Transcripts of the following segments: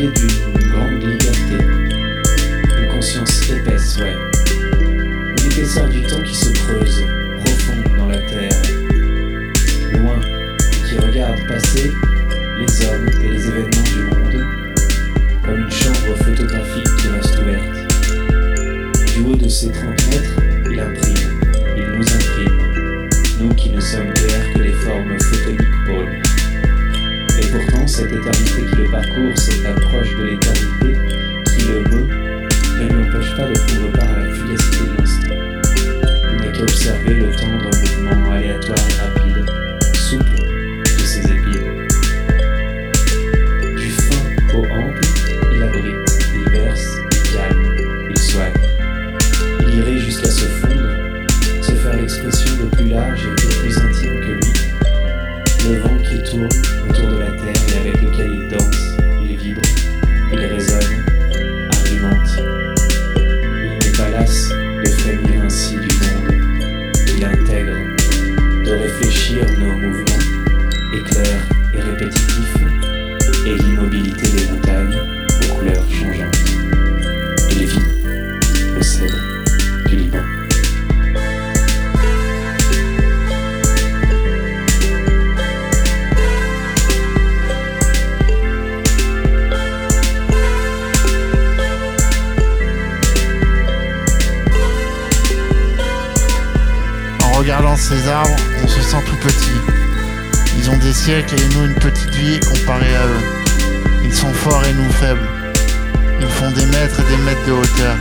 Une grande liberté. Une conscience épaisse, ouais. Une épaisseur du temps qui se creuse, profonde dans la terre. Loin, qui regarde passer les hommes et les événements du monde, comme une chambre photographique qui reste ouverte. Du haut de ses 30 mètres, il imprime, il nous imprime, nous qui ne sommes guère que les formes cette éternité qui le parcourt, cette approche de l'éternité qui le meut, ne lui empêche pas de prendre il danse, il vibre, il résonne, argumente. Il n'est pas las de frémir ainsi du monde. Il intègre, de réfléchir nos mouvements, regardant ces arbres, on se sent tout petit. Ils ont des siècles et nous une petite vie comparée à eux. Ils sont forts et nous faibles. Ils font des mètres et des mètres de hauteur.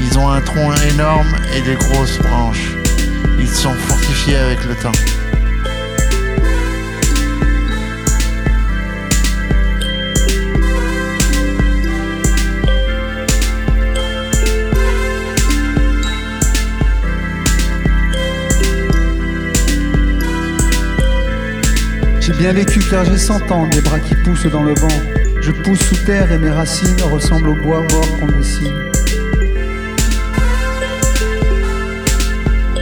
Ils ont un tronc énorme et des grosses branches. Ils sont fortifiés avec le temps. Bien vécu car j'ai 100 ans, des bras qui poussent dans le vent. Je pousse sous terre et mes racines ressemblent au bois mort qu'on dessine.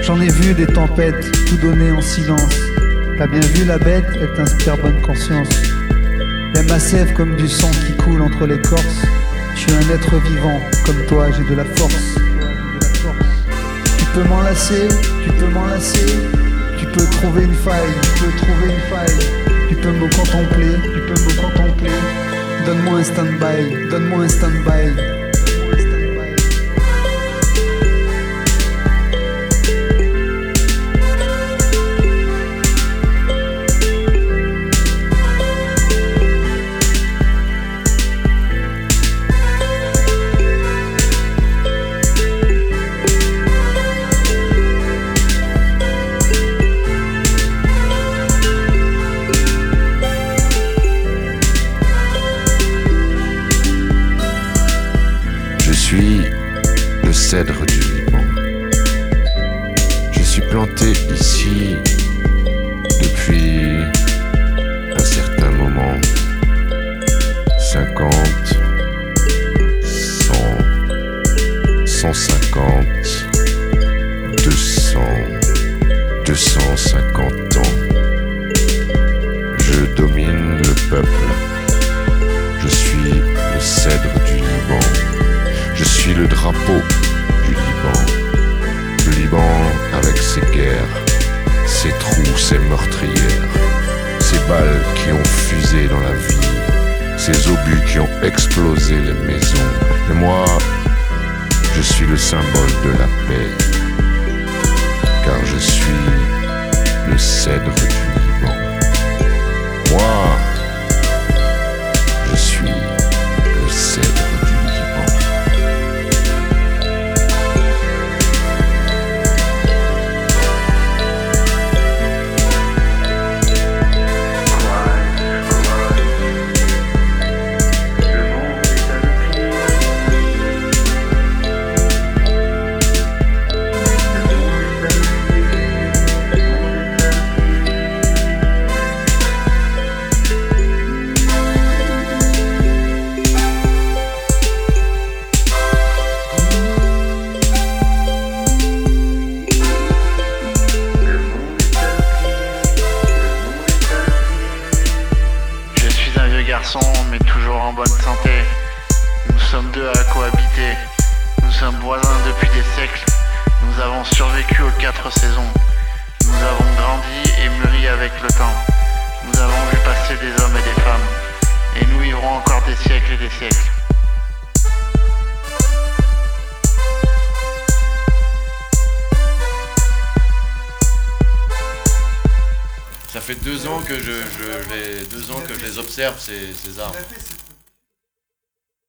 J'en ai vu des tempêtes, tout donné en silence. T'as bien vu la bête, elle t'inspire bonne conscience. Y'a ma sève comme du sang qui coule entre l'écorce. Je suis un être vivant, comme toi j'ai de la force. Tu peux m'enlacer, tu peux m'enlacer, tu peux trouver une faille, tu peux trouver une faille, tu peux me contempler, tu peux me contempler. Donne-moi un stand-by, donne-moi un stand-by. Le cèdre du Liban. Je suis planté ici depuis ses guerres, ses trous, ses meurtrières, ses balles qui ont fusé dans la vie, ses obus qui ont explosé les maisons. Et moi, je suis le symbole de la paix. Car je suis le cèdre du Liban. Moi, mais toujours en bonne santé. Nous sommes deux à cohabiter. Nous sommes voisins depuis des siècles. Nous avons survécu aux quatre saisons. Nous avons grandi et mûri avec le temps. Nous avons vu passer des hommes et des femmes. Et nous vivrons encore des siècles et des siècles. Fait deux ans que je, je les deux ans que je les observe ces, ces arbres.